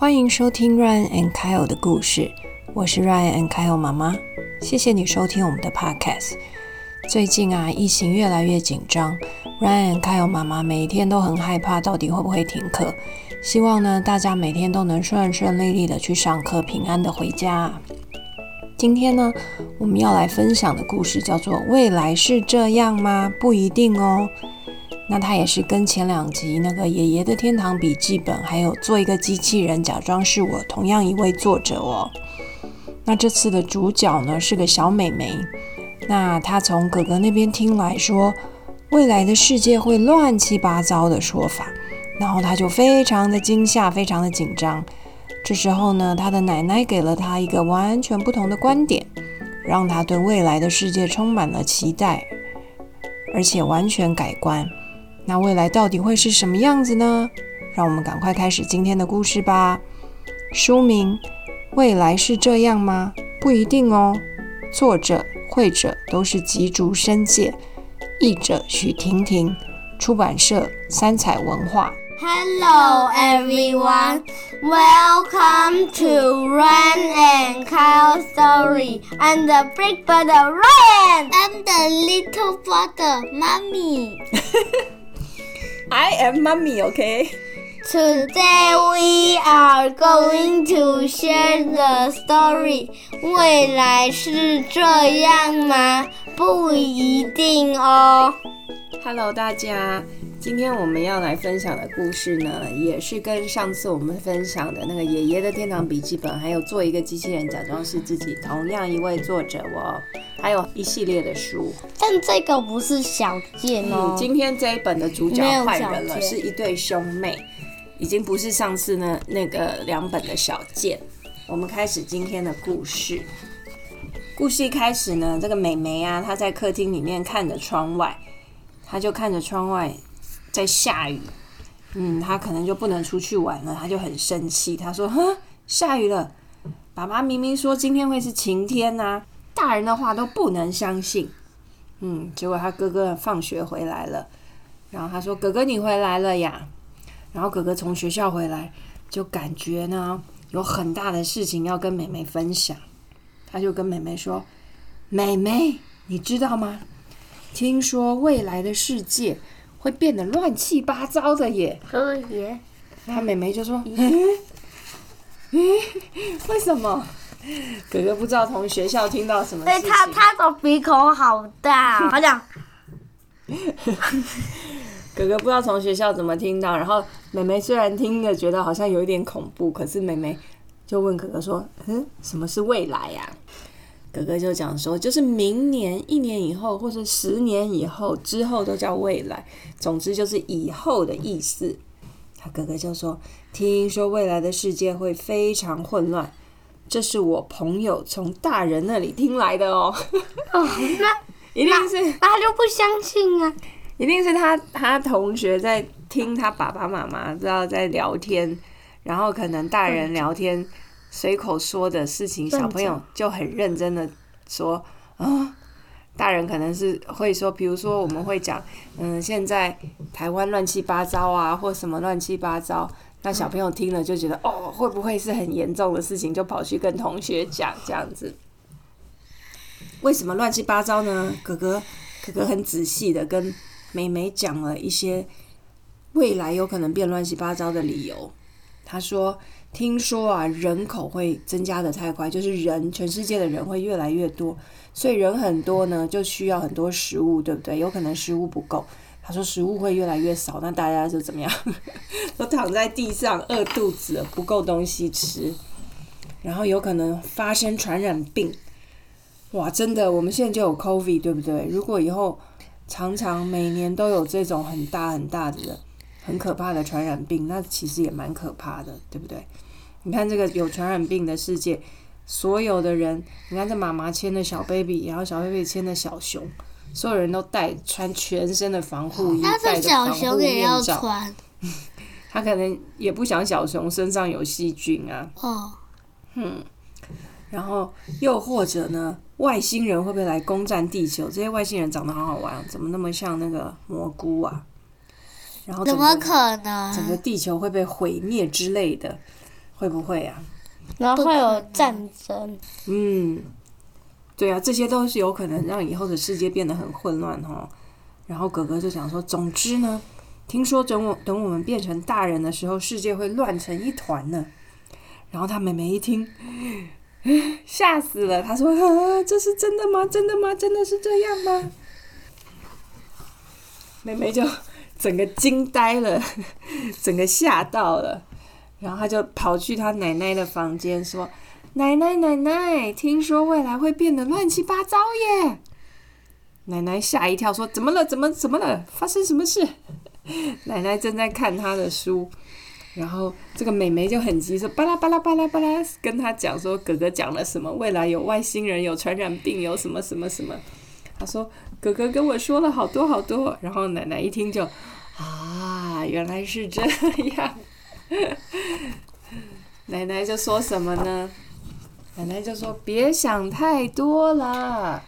欢迎收听 Ryan and Kyle 的故事，我是 Ryan and Kyle 妈妈。谢谢你收听我们的 Podcast。最近啊，疫情越来越紧张，Ryan and Kyle 妈妈每一天都很害怕，到底会不会停课？希望呢，大家每天都能顺顺利利的去上课，平安的回家。今天呢，我们要来分享的故事叫做《未来是这样吗？不一定哦》。那它也是跟前两集那个爷爷的天堂笔记本，还有做一个机器人假装是我，同样一位作者哦。那这次的主角呢是个小美眉，那她从哥哥那边听来说，未来的世界会乱七八糟的说法，然后她就非常的惊吓，非常的紧张。这时候呢，她的奶奶给了她一个完全不同的观点，让她对未来的世界充满了期待，而且完全改观。那未来到底会是什么样子呢？让我们赶快开始今天的故事吧。书名：未来是这样吗？不一定哦。作者、绘者都是吉竹伸介，译者许婷婷，出版社三彩文化。Hello everyone, welcome to Ryan and Kyle story. I'm the big brother Ryan. I'm the little brother Mommy. I am mommy, okay? Today we are going to share the story. 未来是这样吗？不一定哦。Hello，大家，今天我们要来分享的故事呢，也是跟上次我们分享的那个爷爷的天堂笔记本，还有做一个机器人假装是自己，同样一位作者哦，还有一系列的书。但这个不是小件哦嗯，。今天这一本的主角没有换人了，是一对兄妹，已经不是上次呢那个两本的小健。我们开始今天的故事。故事一开始呢，这个美眉啊，她在客厅里面看着窗外，她就看着窗外在下雨。嗯，他可能就不能出去玩了，他就很生气。他说：“哼，下雨了，爸爸明明说今天会是晴天呐、大人的话都不能相信。”嗯，结果他哥哥放学回来了，然后他说：“哥哥，你回来了呀？”然后哥哥从学校回来，就感觉呢有很大的事情要跟妹妹分享。他就跟妹妹说：“妹妹，你知道吗？听说未来的世界会变得乱七八糟的耶。可以。”他妹妹就说：“嗯嗯，为什么？”哥哥不知道从学校听到什么事情。对他，他的鼻孔好大、哦，好讲。哥哥不知道从学校怎么听到，然后妹妹虽然听着觉得好像有一点恐怖，可是妹妹就问哥哥说：“嗯，什么是未来呀、哥哥就讲说，就是明年、一年以后，或者十年以后之后都叫未来，总之就是以后的意思。他哥哥就说：“听说未来的世界会非常混乱，这是我朋友从大人那里听来的哦。哦，那一定是那他就不相信啊。一定是他他同学在听他爸爸妈妈知道在聊天，然后可能大人聊天随口说的事情，小朋友就很认真的说啊。大人可能是会说，比如说我们会讲，嗯，现在台湾乱七八糟啊，或什么乱七八糟。那小朋友听了就觉得，哦，会不会是很严重的事情，就跑去跟同学讲这样子。为什么乱七八糟呢？哥哥，哥哥很仔细的跟美美讲了一些未来有可能变乱七八糟的理由。他说：“听说啊，人口会增加的太快，就是人全世界的人会越来越多，所以人很多呢，就需要很多食物，对不对？有可能食物不够。他说食物会越来越少，那大家就怎么样？都躺在地上饿肚子，不够东西吃，然后有可能发生传染病。哇，真的，我们现在就有 COVID，对不对？如果以后常常每年都有这种很大很大的人、很可怕的传染病，那其实也蛮可怕的，对不对？你看这个有传染病的世界，所有的人，你看这妈妈牵的小 baby，然后小 baby 牵的小熊，所有人都带穿全身的防护衣，但是小戴着防护熊也要面罩。穿 他可能也不想小熊身上有细菌啊，哦。嗯然后又或者呢，外星人会不会来攻占地球？这些外星人长得好好玩，怎么那么像那个蘑菇啊？然后怎么可能？整个地球会被毁灭之类的，会不会啊？然后会有战争。嗯，对啊，这些都是有可能让以后的世界变得很混乱哈。然后哥哥就想说，总之呢，听说等我等我们变成大人的时候，世界会乱成一团呢。然后他妹妹一听，吓死了。他说：“啊，这是真的吗？真的吗？真的是这样吗？”妹妹就整个惊呆了，整个吓到了。然后他就跑去他奶奶的房间说：“奶奶，奶奶，听说未来会变得乱七八糟耶！”奶奶吓一跳，说：“怎么了？怎么怎么了？发生什么事？” 奶奶正在看她的书。然后这个美眉就很急，说巴拉巴拉巴拉巴拉，跟他讲说哥哥讲了什么，未来有外星人，有传染病，有什么什么什么。他说哥哥跟我说了好多好多。然后奶奶一听就啊，原来是这样。奶奶就说什么呢？奶奶就说别想太多了。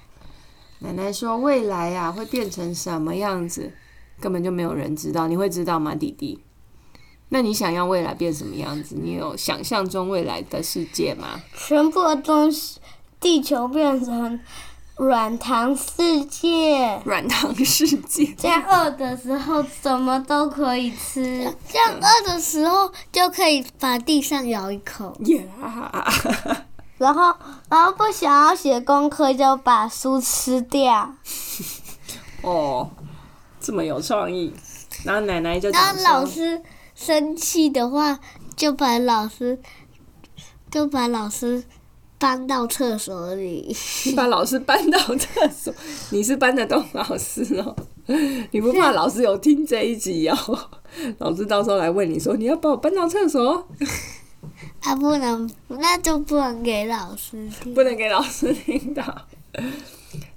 奶奶说未来呀会变成什么样子，根本就没有人知道。你会知道吗，弟弟？那你想要未来变什么样子？你有想象中未来的世界吗？全部的东西，地球变成软糖世界。软糖世界。这样饿的时候什么都可以吃。这样饿的时候就可以把地上咬一口。呀！然后，然后不想要写功课就把书吃掉。哦，这么有创意。然后奶奶就当老师。生气的话，就把老师就把老师搬到厕所里。你把老师搬到厕所，你是搬得动老师哦？你不怕老师有听这一集哦？老师到时候来问你说，你要把我搬到厕所？啊不能，那就不能给老师听，不能给老师听到。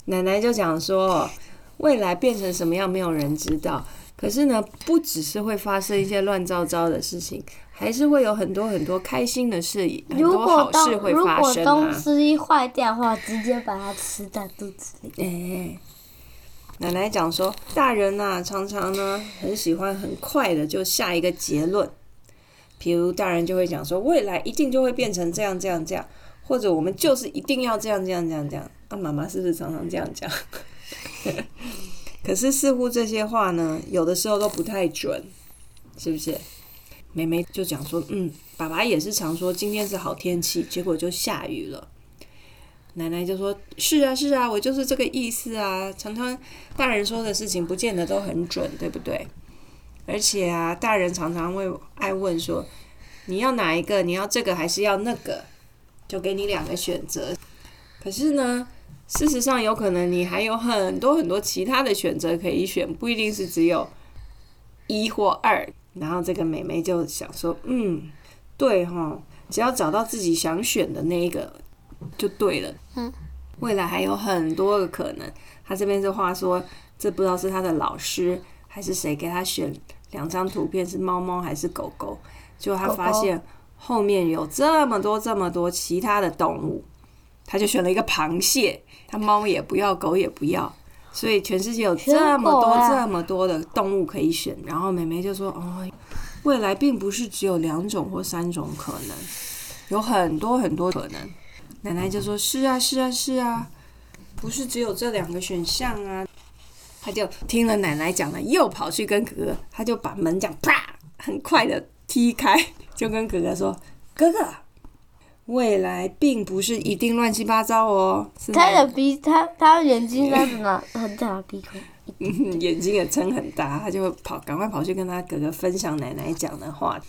奶奶就讲说，未来变成什么样，没有人知道。可是呢，不只是会发生一些乱糟糟的事情，还是会有很多很多开心的事，很多好事会发生啊！如果东西坏掉的话，直接把它吃在肚子里。哎，奶奶讲说，大人呐，常常呢很喜欢很快的就下一个结论，比如大人就会讲说，未来一定就会变成这样这样这样，或者我们就是一定要这样这样这样这样。啊，妈妈是不是常常这样讲？可是似乎这些话呢，有的时候都不太准，是不是？妹妹就讲说，嗯，爸爸也是常说今天是好天气，结果就下雨了。奶奶就说，是啊，是啊，我就是这个意思啊。常常大人说的事情不见得都很准，对不对？而且啊，大人常常会爱问说，你要哪一个？你要这个还是要那个？就给你两个选择。可是呢？事实上，有可能你还有很多很多其他的选择可以选，不一定是只有一或二。然后这个美眉就想说：“嗯，对哈，只要找到自己想选的那一个就对了。嗯，未来还有很多个可能。他这边这话说，这不知道是他的老师还是谁给他选两张图片，是猫猫还是狗狗？结果他发现后面有这么多这么多其他的动物。”他就选了一个螃蟹，他猫也不要，狗也不要，所以全世界有这么多这么多的动物可以选。然后妹妹就说：“哦，未来并不是只有两种或三种可能，有很多很多可能。”奶奶就说：“是啊，是啊，是啊，不是只有这两个选项啊。”他就听了奶奶讲了，又跑去跟哥哥，他就把门这样啪，很快的踢开，就跟哥哥说：“哥哥。”未来并不是一定乱七八糟哦。他的鼻，他他眼睛那什么 很大鼻孔，眼睛也撑很大，他就跑，赶快跑去跟他哥哥分享奶奶讲的话。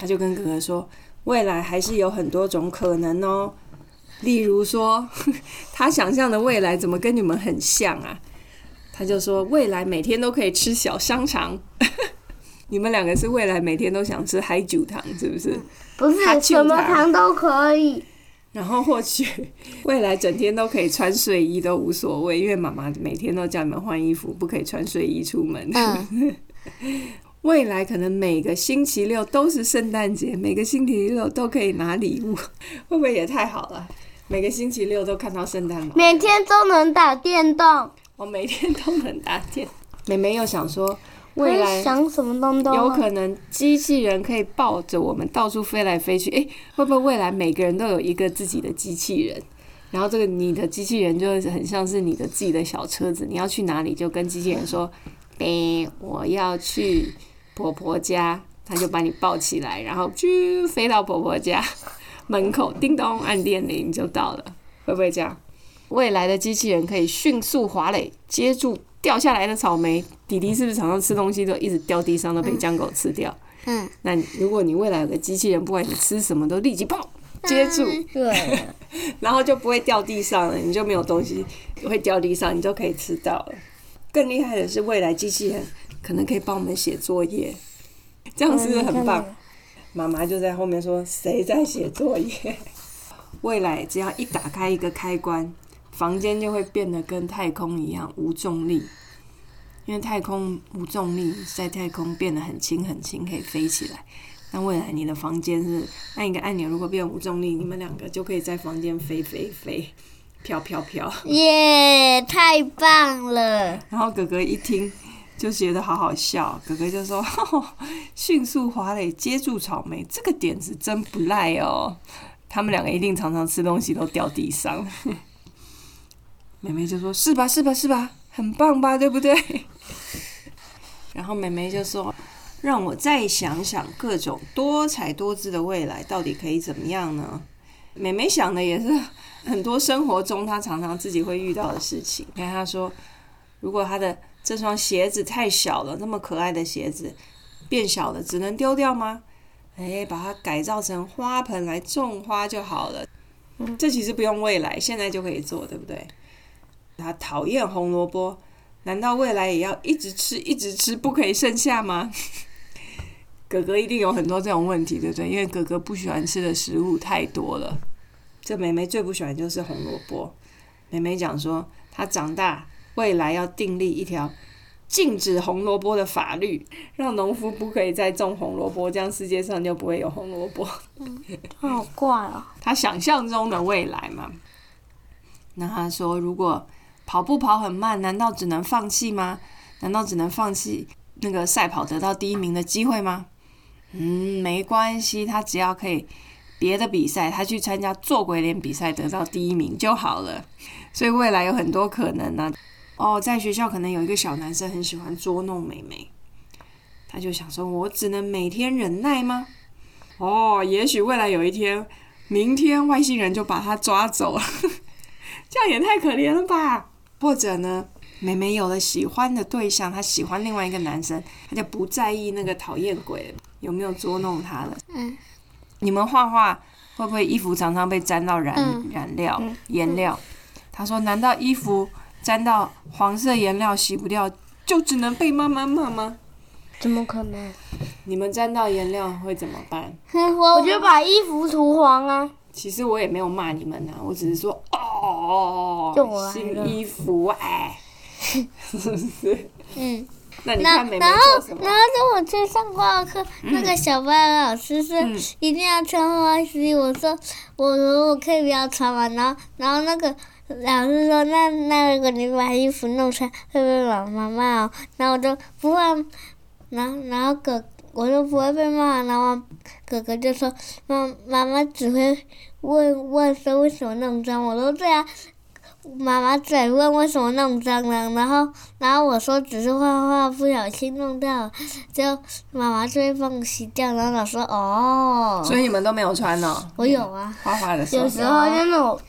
他就跟哥哥说，未来还是有很多种可能哦。例如说，他想象的未来怎么跟你们很像啊？他就说，未来每天都可以吃小香肠。你们两个是未来每天都想吃海酒糖，是不是？不是，什么糖都可以。然后或许未来整天都可以穿睡衣都无所谓，因为妈妈每天都叫你们换衣服，不可以穿睡衣出门。未来可能每个星期六都是圣诞节，每个星期六都可以拿礼物，会不会也太好了？每个星期六都看到圣诞帽，每天都能打电动。我每天都能打电。妹妹又想说。未来想什么东东？有可能机器人可以抱着我们到处飞来飞去。诶，会不会未来每个人都有一个自己的机器人？然后这个你的机器人就很像是你的自己的小车子，你要去哪里就跟机器人说：“诶，我要去婆婆家。”他就把你抱起来，然后啾飞到婆婆家 门口，叮咚按电铃就到了。会不会这样？未来的机器人可以迅速滑垒接住掉下来的草莓。弟弟是不是常常吃东西都一直掉地上，都被江狗吃掉？嗯。那如果你未来有个机器人，不管你吃什么都立即抱接住，对，然后就不会掉地上了，你就没有东西会掉地上，你就可以吃到了。更厉害的是，未来机器人可能可以帮我们写作业。这样是不是很棒？妈妈就在后面说：“谁在写作业？” 未来只要一打开一个开关，房间就会变得跟太空一样无重力。因为太空无重力，在太空变得很轻很轻，可以飞起来。那未来你的房间是按一个按钮，如果变无重力，你们两个就可以在房间飞飞飞，飘飘飘。耶，太棒了！然后哥哥一听。就觉得好好笑，哥哥就说：“迅速滑垒接住草莓，这个点子真不赖哦。”他们两个一定常常吃东西都掉地上。妹妹就说：“是吧，是吧，是吧，很棒吧，对不对？” 然后妹妹就说：“让我再想想各种多彩多姿的未来到底可以怎么样呢？”妹妹想的也是很多生活中她常常自己会遇到的事情。你看她说：“如果她的……”这双鞋子太小了，那么可爱的鞋子变小了，只能丢掉吗？哎，把它改造成花盆来种花就好了。这其实不用未来，现在就可以做，对不对？他讨厌红萝卜，难道未来也要一直吃、一直吃，不可以剩下吗？哥哥一定有很多这种问题，对不对？因为哥哥不喜欢吃的食物太多了。这妹妹最不喜欢就是红萝卜。妹妹讲说，她长大。未来要订立一条禁止红萝卜的法律，让农夫不可以再种红萝卜，这样世界上就不会有红萝卜。好怪哦！他想象中的未来嘛。那他说，如果跑步跑很慢，难道只能放弃吗？难道只能放弃那个赛跑得到第一名的机会吗？嗯，没关系，他只要可以别的比赛，他去参加做鬼脸比赛得到第一名就好了。所以未来有很多可能呢。哦，在学校可能有一个小男生很喜欢捉弄美美，他就想说：“我只能每天忍耐吗？”哦，也许未来有一天，明天外星人就把他抓走了，这样也太可怜了吧？或者呢，美美有了喜欢的对象，她喜欢另外一个男生，她就不在意那个讨厌鬼有没有捉弄她了。嗯，你们画画会不会衣服常常被沾到染染料颜料？他说：“难道衣服？”沾到黄色颜料洗不掉，就只能被妈妈骂吗？怎么可能？你们沾到颜料会怎么办？我就把衣服涂黄啊。其实我也没有骂你们呐，我只是说哦，新衣服哎，是不是？嗯。那你看妹妹做什么？然后，然后说我去上画课，那个小班老师说一定要穿花衣，我说我说我可以不要穿嘛，然后，然后那个。老师说：“那那如果你把衣服弄穿，会不会把妈骂哦？”然后我就不会，然后然后哥我就不会被骂。然后哥哥就说：“妈妈妈只会问问说为什么弄脏。”我说：“对啊，妈妈只问为什么弄脏了。”然后然后我说：“只是画画不小心弄掉了，就妈妈就会帮我洗掉。”然后老师说：“哦。”所以你们都没有穿呢？我有啊，画画的时候。有时候就那种。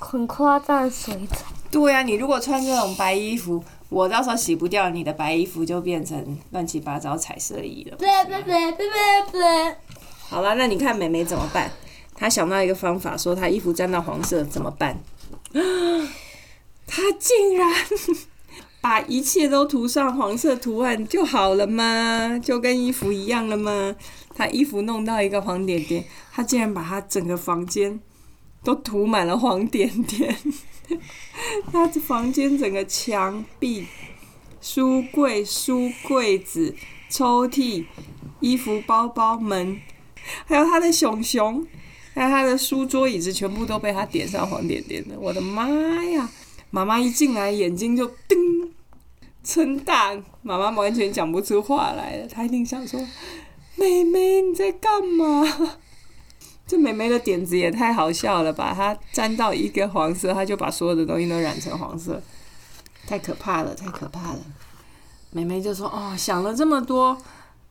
很夸张水彩。对呀，你如果穿这种白衣服，我到时候洗不掉，你的白衣服就变成乱七八糟彩色衣了。对对对对对对。好了，那你看美美怎么办？她想到一个方法，说她衣服沾到黄色怎么办？她竟然把一切都涂上黄色图案就好了吗？就跟衣服一样了吗？她衣服弄到一个黄点点，她竟然把她整个房间。都涂满了黄点点，他的房间整个墙壁、书柜、书柜子、抽屉、衣服、包包、门，还有他的熊熊，还有他的书桌、椅子，全部都被他点上黄点点的。我的妈呀！妈妈一进来，眼睛就噔，撑大，妈妈完全讲不出话来了。她一定想说：“妹妹你在干嘛？”这美眉的点子也太好笑了吧！她沾到一个黄色，她就把所有的东西都染成黄色，太可怕了，太可怕了。美眉就说：“哦，想了这么多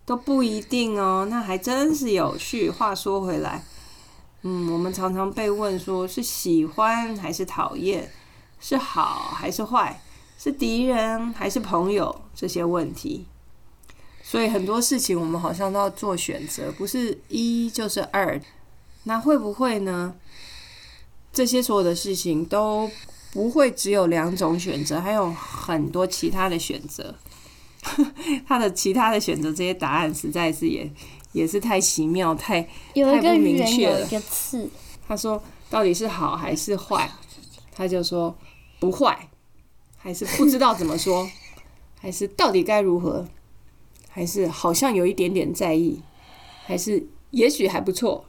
都不一定哦，那还真是有趣。”话说回来，嗯，我们常常被问说是喜欢还是讨厌，是好还是坏，是敌人还是朋友这些问题。所以很多事情我们好像都要做选择，不是一就是二。那会不会呢？这些所有的事情都不会只有两种选择，还有很多其他的选择。他的其他的选择，这些答案实在是也也是太奇妙，太太不明确了。他说到底是好还是坏？他就说不坏，还是不知道怎么说，还是到底该如何，还是好像有一点点在意，还是也许还不错。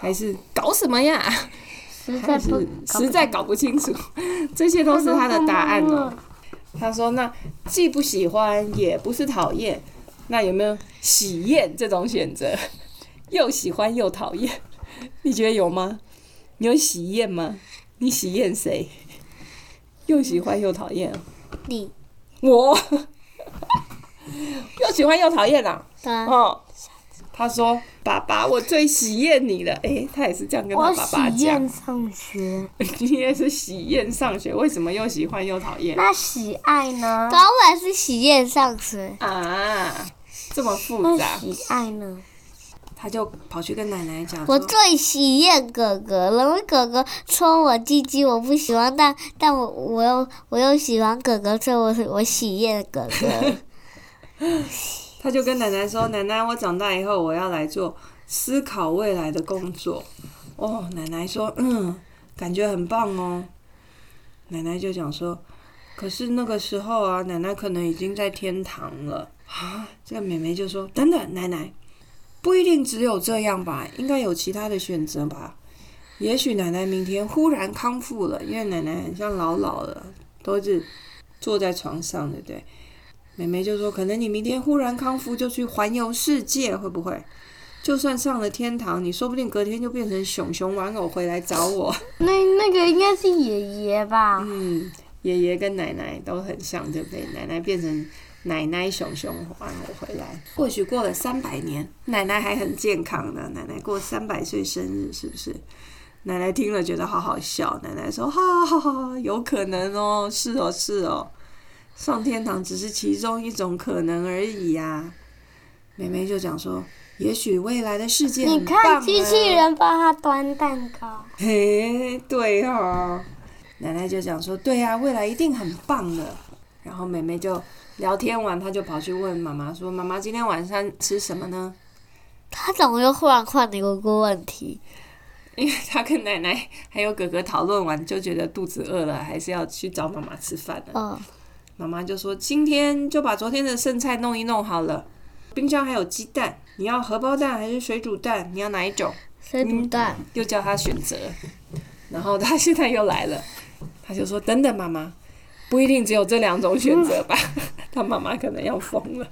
还是搞什么呀？还是实在搞不清楚，这些都是他的答案哦。他说：“那既不喜欢，也不是讨厌，那有没有喜厌这种选择？又喜欢又讨厌，你觉得有吗？你有喜厌吗？你喜厌谁？又喜欢又讨厌？你我 又喜欢又讨厌啊？哦。”他说：“爸爸，我最喜厌你了。”哎，他也是这样跟他爸爸讲。喜厌上学，你也是喜厌上学，为什么又喜欢又讨厌？那喜爱呢？当然是喜厌上学啊，这么复杂。喜爱呢？他就跑去跟奶奶讲：“我最喜厌哥哥了，因为哥哥戳我鸡鸡，我不喜欢，但但我我又我又喜欢哥哥，所以我我喜厌哥哥。”他就跟奶奶说：“奶奶，我长大以后我要来做思考未来的工作。”哦，奶奶说：“嗯，感觉很棒哦。”奶奶就讲说：“可是那个时候啊，奶奶可能已经在天堂了啊。”这个妹妹就说：“等等，奶奶，不一定只有这样吧？应该有其他的选择吧？也许奶奶明天忽然康复了，因为奶奶很像老老了，都是坐在床上，对不对？”妹妹就说：“可能你明天忽然康复，就去环游世界，会不会？就算上了天堂，你说不定隔天就变成熊熊玩偶回来找我。那那个应该是爷爷吧？嗯，爷爷跟奶奶都很像，对不对？奶奶变成奶奶熊熊玩偶回来，或许过了三百年，奶奶还很健康呢。奶奶过三百岁生日，是不是？奶奶听了觉得好好笑。奶奶说：哈哈哈，有可能哦，是哦，是哦。”上天堂只是其中一种可能而已呀，妹妹就讲说，也许未来的世界你看机器人帮他端蛋糕。嘿，对哦。奶奶就讲说，对呀，未来一定很棒的。然后妹妹就聊天完，她就跑去问妈妈说：“妈妈，今天晚上吃什么呢？”她怎么又忽然换了一个问题？因为她跟奶奶还有哥哥讨论完，就觉得肚子饿了，还是要去找妈妈吃饭了。嗯。妈妈就说：“今天就把昨天的剩菜弄一弄好了，冰箱还有鸡蛋，你要荷包蛋还是水煮蛋？你要哪一种？水煮蛋。”又叫他选择，然后他现在又来了，他就说：“等等，妈妈，不一定只有这两种选择吧？” 他妈妈可能要疯了。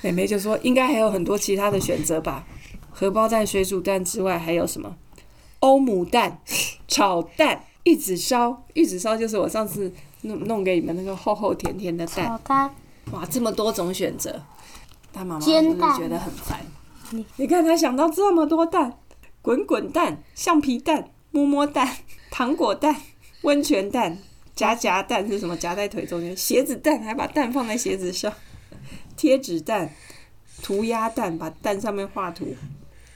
妹妹就说：“应该还有很多其他的选择吧？荷包蛋、水煮蛋之外还有什么？欧姆蛋、炒蛋、玉子烧。玉子烧就是我上次。”弄弄给你们那个厚厚甜甜的蛋，哇，这么多种选择，他妈妈真的觉得很烦？你你看他想到这么多蛋，滚滚蛋、橡皮蛋、摸摸蛋、糖果蛋、温泉蛋、夹夹蛋是什么？夹在腿中间，鞋子蛋还把蛋放在鞋子上，贴纸蛋、涂鸦蛋把蛋上面画图，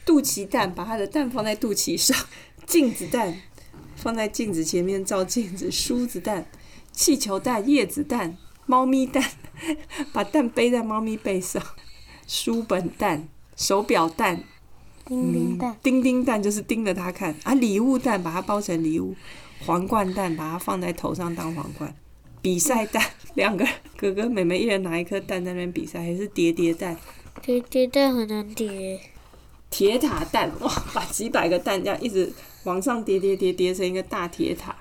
肚脐蛋把他的蛋放在肚脐上，镜子蛋放在镜子前面照镜子，梳子蛋。气球蛋、叶子蛋、猫咪蛋，把蛋背在猫咪背上；书本蛋、手表蛋、叮叮蛋、叮叮蛋就是盯着它看啊！礼物蛋把它包成礼物，皇冠蛋把它放在头上当皇冠，比赛蛋两个哥哥妹妹一人拿一颗蛋在那边比赛，还是叠叠蛋？叠叠蛋很难叠。铁塔蛋哇，把几百个蛋这样一直往上叠叠叠叠成一个大铁塔。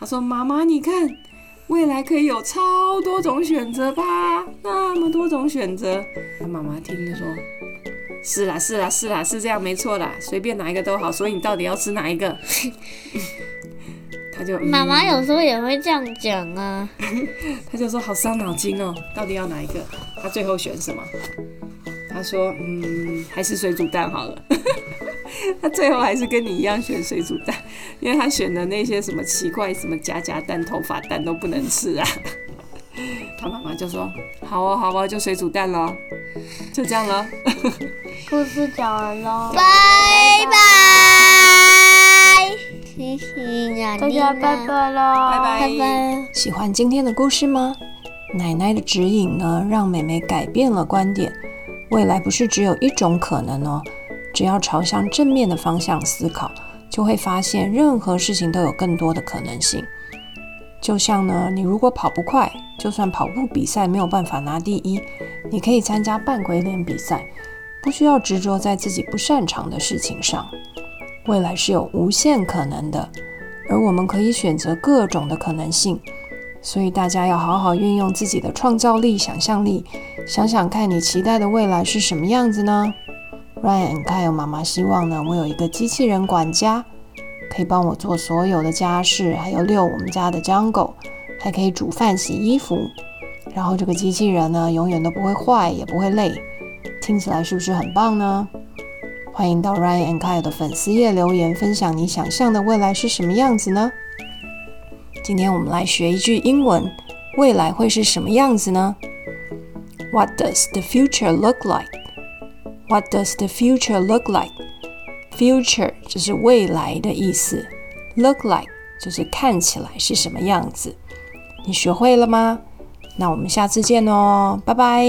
他说：“妈妈，你看。”未来可以有超多种选择吧？那么多种选择。他妈妈听了说：“是啦，是啦，是啦，是这样，没错啦，随便哪一个都好。所以你到底要吃哪一个？” 他就妈妈有时候也会这样讲啊。他就说：“好伤脑筋哦，到底要哪一个？”他最后选什么？他说：“嗯，还是水煮蛋好了。”他最后还是跟你一样选水煮蛋，因为他选的那些什么奇怪什么夹夹蛋、头发蛋都不能吃啊。他妈妈就说：“好哦，好哦，就水煮蛋喽，就这样了。”故事讲完喽，拜拜，谢谢大家，拜拜喽，拜拜拜拜。喜欢今天的故事吗？奶奶的指引呢，让妹妹改变了观点。未来不是只有一种可能哦。只要朝向正面的方向思考，就会发现任何事情都有更多的可能性。就像呢，你如果跑不快，就算跑步比赛没有办法拿第一，你可以参加半鬼脸比赛，不需要执着在自己不擅长的事情上。未来是有无限可能的，而我们可以选择各种的可能性。所以大家要好好运用自己的创造力、想象力，想想看你期待的未来是什么样子呢？Ryan 还有妈妈希望呢，我有一个机器人管家，可以帮我做所有的家事，还有遛我们家的江狗，还可以煮饭、洗衣服。然后这个机器人呢，永远都不会坏，也不会累。听起来是不是很棒呢？欢迎到 Ryan and Kyle 的粉丝页留言，分享你想象的未来是什么样子呢？今天我们来学一句英文，未来会是什么样子呢？What does the future look like? What does the future look like? Future 就是未来的意思，look like 就是看起来是什么样子。你学会了吗？那我们下次见哦，拜拜。